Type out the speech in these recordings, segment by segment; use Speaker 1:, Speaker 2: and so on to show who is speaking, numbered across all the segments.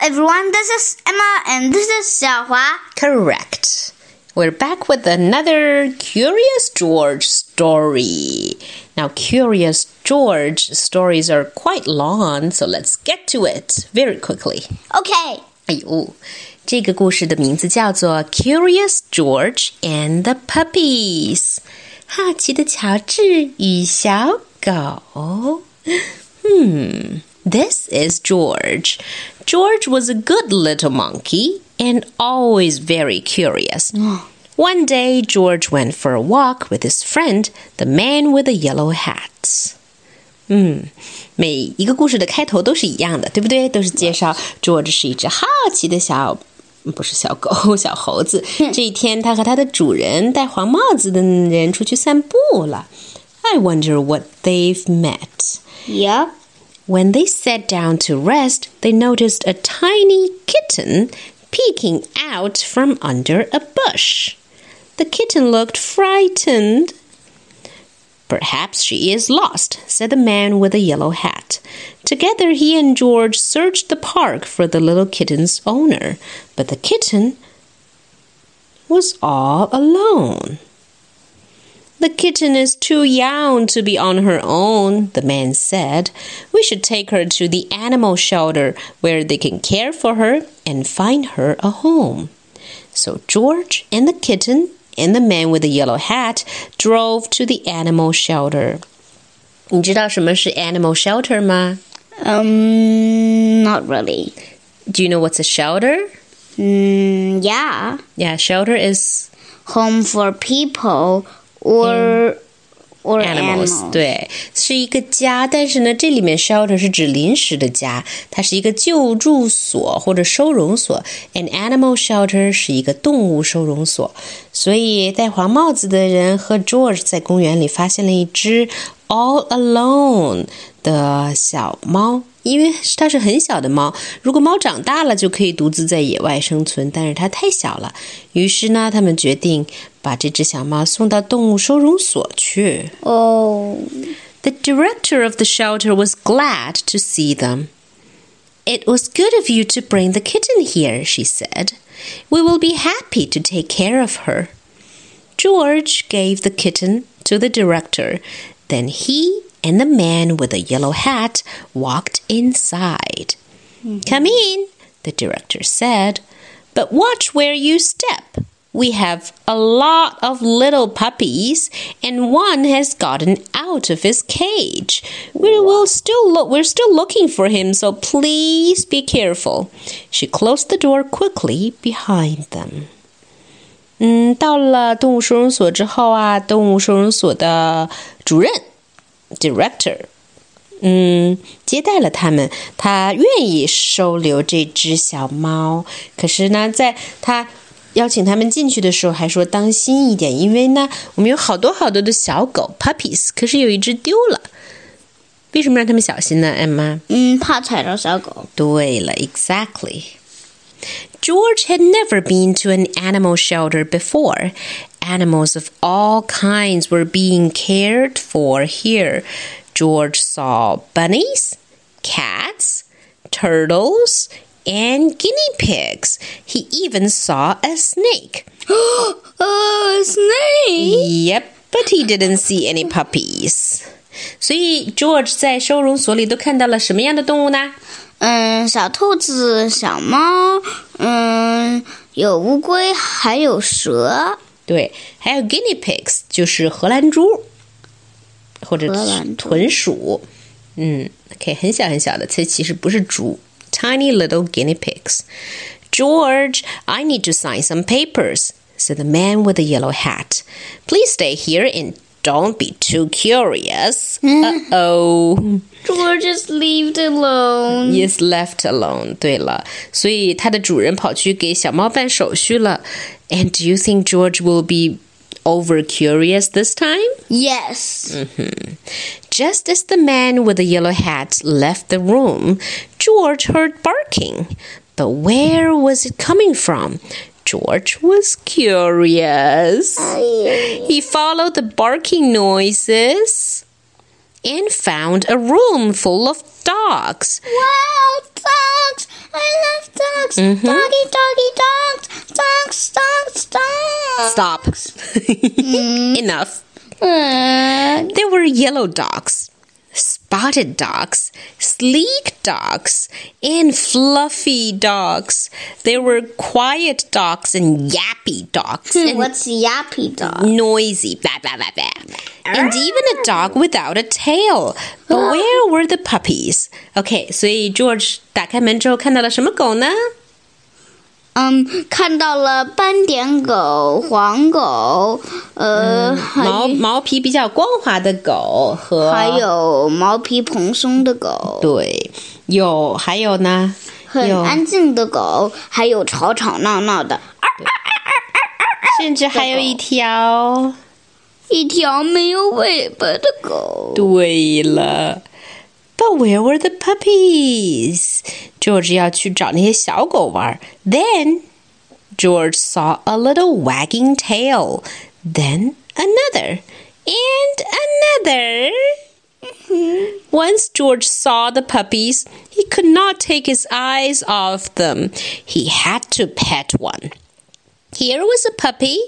Speaker 1: everyone, this is Emma and this is Xiaohua.
Speaker 2: Correct. We're back with another Curious George story. Now, Curious George stories are quite long, so let's get to it very quickly.
Speaker 1: Okay.
Speaker 2: 哎呦，这个故事的名字叫做《Curious George and the Puppies》，好奇的乔治与小狗。Hmm, this is George. George was a good little monkey and always very curious. One day, George went for a walk with his friend, the man with the yellow hat. 嗯，每一个故事的开头都是一样的，对不对？都是介绍 George 是一只好奇的小，不是小狗，小猴子。这一天，他和他的主人戴黄帽子的人出去散步了。I wonder what they've met.
Speaker 1: Yep.
Speaker 2: When they sat down to rest, they noticed a tiny kitten peeking out from under a bush. The kitten looked frightened. Perhaps she is lost, said the man with the yellow hat. Together he and George searched the park for the little kitten's owner, but the kitten was all alone. The kitten is too young to be on her own, the man said. We should take her to the animal shelter where they can care for her and find her a home. So George and the kitten and the man with the yellow hat drove to the animal shelter. 你知道什么是 animal shelter 吗
Speaker 1: Um, not really.
Speaker 2: Do you know what's a shelter?
Speaker 1: Mm, yeah.
Speaker 2: Yeah, shelter is
Speaker 1: Home for people or or animals，animals.
Speaker 2: 对，是一个家，但是呢，这里面 shelter 是指临时的家，它是一个救助所或者收容所，an animal shelter 是一个动物收容所。所以戴黄帽子的人和 George 在公园里发现了一只 all alone 的小猫。因为它是很小的猫，如果猫长大了就可以独自在野外生存，但是它太小了，于是呢，他们决定把这只小猫送到动物收容所去。
Speaker 1: Oh.
Speaker 2: The director of the shelter was glad to see them. It was good of you to bring the kitten here, she said. We will be happy to take care of her. George gave the kitten to the director. Then he and the man with the yellow hat walked inside. Come in, the director said. But watch where you step. We have a lot of little puppies, and one has gotten out of his cage. We will still look. We're still looking for him, so please be careful. She closed the door quickly behind them. 嗯，到了动物收容所之后啊，动物收容所的主任 director，嗯，接待了他们。他愿意收留这只小猫，可是呢，在他 邀请他们进去的时候，还说当心一点，因为呢，我们有好多好多的小狗 puppies，可是有一只丢了。为什么让他们小心呢，艾玛？
Speaker 1: 嗯，怕踩到小狗。
Speaker 2: 对了，exactly。George had never been to an animal shelter before. Animals of all kinds were being cared for here. George saw bunnies, cats, turtles, and guinea pigs. He even saw a snake.
Speaker 1: a snake.
Speaker 2: Yep, but he didn't see any puppies. 所以 George 在收容所里都看到了什么样的动物呢？
Speaker 1: 嗯，小兔子、小猫，嗯，有乌龟，还有蛇。
Speaker 2: 对，还有 guinea pigs，就是荷兰猪或者
Speaker 1: 荷兰猪
Speaker 2: 豚鼠。嗯，OK，很小很小的，这其实不是猪 ，tiny little guinea pigs。George, I need to sign some papers," said the man with the yellow hat. "Please stay here and don't be too curious." uh oh.
Speaker 1: George is left alone.
Speaker 2: is left alone. 对了，所以它的主人跑去给小猫办手续了。And do you think George will be over curious this time?
Speaker 1: Yes.
Speaker 2: Just as the man with the yellow hat left the room, George heard barking. But where was it coming from? George was curious. He followed the barking noises and found a room full of dogs.
Speaker 1: Wow, dogs! I love dogs. Mm-hmm. Doggy, doggy, dogs, dogs, dogs, dogs.
Speaker 2: Stop. Mm-hmm. Enough.
Speaker 1: Uh,
Speaker 2: There were yellow dogs, spotted dogs, sleek dogs, and fluffy dogs. There were quiet dogs and yappy dogs. and
Speaker 1: what's yappy dog?
Speaker 2: noisy, blah, blah, blah, blah. And even a dog without a tail. But where were the puppies? Okay, 所以 George 打开门之后看到了什么狗呢？
Speaker 1: 嗯，看到了斑点狗、黄狗，呃，还
Speaker 2: 毛毛皮比较光滑的狗和
Speaker 1: 还有毛皮蓬松的狗，
Speaker 2: 对，有还有呢，
Speaker 1: 很安静的狗，还有吵吵闹闹的，
Speaker 2: 甚至还有一条。
Speaker 1: 一条没有尾巴的狗。
Speaker 2: 对了 ，But where were the puppies? George 要去找那些小狗玩。Then George saw a little wagging tail. Then another and another. Once George saw the puppies, he could not take his eyes off them. He had to pet one. Here was a puppy.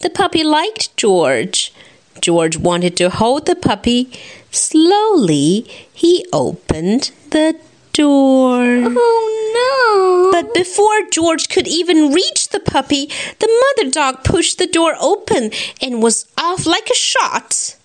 Speaker 2: The puppy liked George. George wanted to hold the puppy. Slowly, he opened the door.
Speaker 1: Oh no!
Speaker 2: But before George could even reach the puppy, the mother dog pushed the door open and was off like a shot.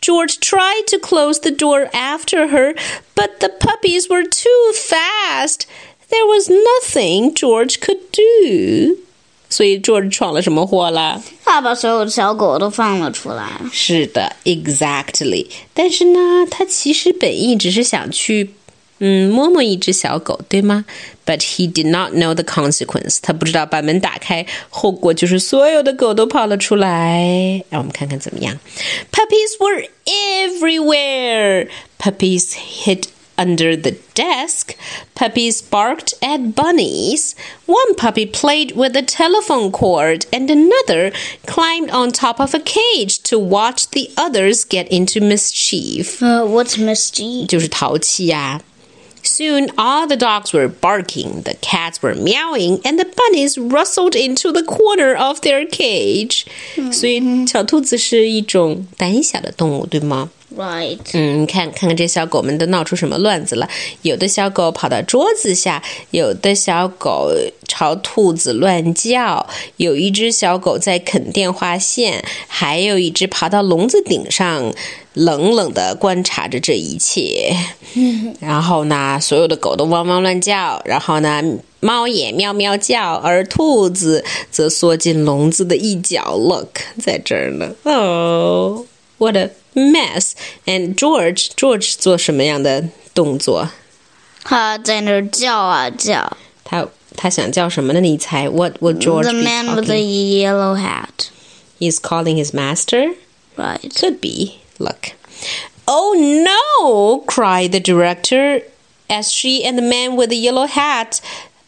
Speaker 2: George tried to close the door after her, but the puppies were too fast. There was nothing George could do. 所以 George 闯了什么祸啦？
Speaker 1: 他把所有的小狗都放了出来。
Speaker 2: 是的，exactly。但是呢，他其实本意只是想去，嗯，摸摸一只小狗，对吗？But he did not know the consequence。他不知道把门打开，后果就是所有的狗都跑了出来。让我们看看怎么样。Puppies were everywhere. Puppies hid under the desk. Puppies barked at bunnies. One puppy played with a telephone cord, and another climbed on top of a cage to watch the others get into mischief.
Speaker 1: 呃、w h a t s mischief？
Speaker 2: 就是淘气呀、Soon all the dogs were barking, the cats were meowing, and the bunnies rustled into the corner of their cage. 所以小兔子是一种胆小的动物，对吗？
Speaker 1: Right.
Speaker 2: 嗯，看看看这小狗们都闹出什么乱子了。有的小狗跑到桌子下，有的小狗朝兔子乱叫，有一只小狗在啃电话线，还有一只爬到笼子顶上，冷冷的观察着这一切。然后呢，所有的狗都汪汪乱叫，然后呢，猫也喵喵叫，而兔子则缩进笼子的一角。Look，在这儿呢。Oh, what a mess! And George, George 做什么样的动作？
Speaker 1: 他在那儿叫啊叫。
Speaker 2: 他他想叫什么呢？你猜？What would George
Speaker 1: the
Speaker 2: be
Speaker 1: man with the
Speaker 2: talking?
Speaker 1: yellow hat.
Speaker 2: He's calling his master.
Speaker 1: Right.
Speaker 2: Could be. Look. Oh no! cried the director as she and the man with the yellow hat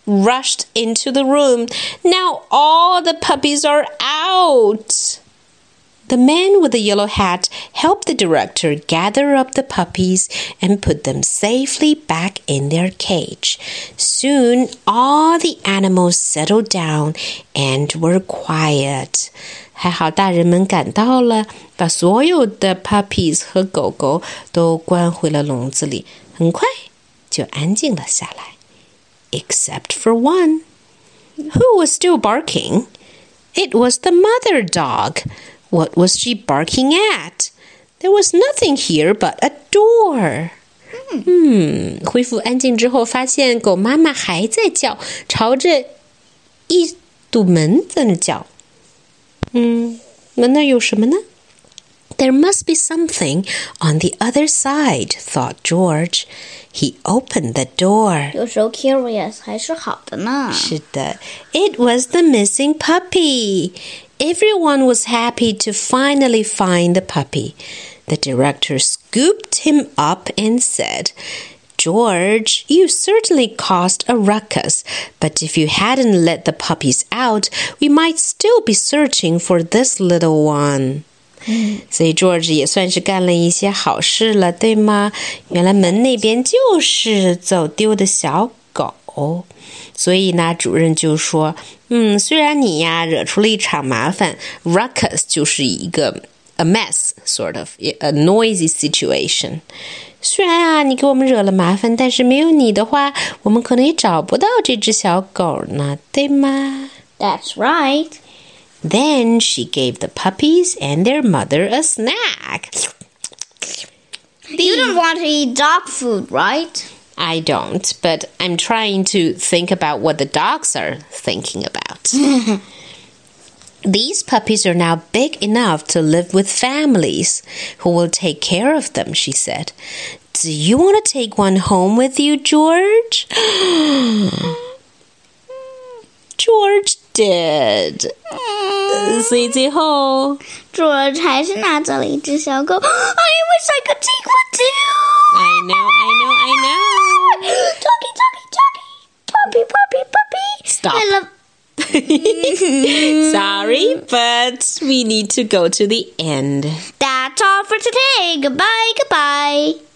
Speaker 2: rushed into the room. Now all the puppies are out. The man with the yellow hat helped the director gather up the puppies and put them safely back in their cage. Soon all the animals settled down and were quiet. 还好大人们赶到了，把所有的 puppies 和狗狗都关回了笼子里，很快就安静了下来。Except for one, who was still barking. It was the mother dog. What was she barking at? There was nothing here but a door. 嗯，恢复安静之后，发现狗妈妈还在叫，朝着一堵门在那叫。嗯，门那有什么呢？There must be something on the other side, thought George. He opened the door.
Speaker 1: 有时候 curious 还是好的呢。
Speaker 2: 是的，It was the missing puppy. Everyone was happy to finally find the puppy. The director scooped him up and said, George, you certainly caused a ruckus, but if you hadn't let the puppies out, we might still be searching for this little one. 所以 George 也算是干了一些好事了，对吗？原来门那边就是走丢的小狗。 所以呢，主任就说：“ 嗯，虽然你呀惹出了一场麻烦，ruckus 就是一个 a mess sort of a noisy situation。虽然啊你给我们惹了麻烦，但是没有你的话，我们可能也找不到这只小狗呢，对吗？”
Speaker 1: That's right.
Speaker 2: Then she gave the puppies and their mother a snack.
Speaker 1: You don't want to eat dog food, right?
Speaker 2: I don't, but I'm trying to think about what the dogs are thinking about. These puppies are now big enough to live with families who will take care of them, she said. Do you want to take one home with you, George? George did. 所以最后，
Speaker 1: George 还是拿走了一只小狗。I wish I could take one too.
Speaker 2: I know, I know, I know. Stop.
Speaker 1: I love.
Speaker 2: Sorry, but we need to go to the end.
Speaker 1: That's all for today. Goodbye, goodbye.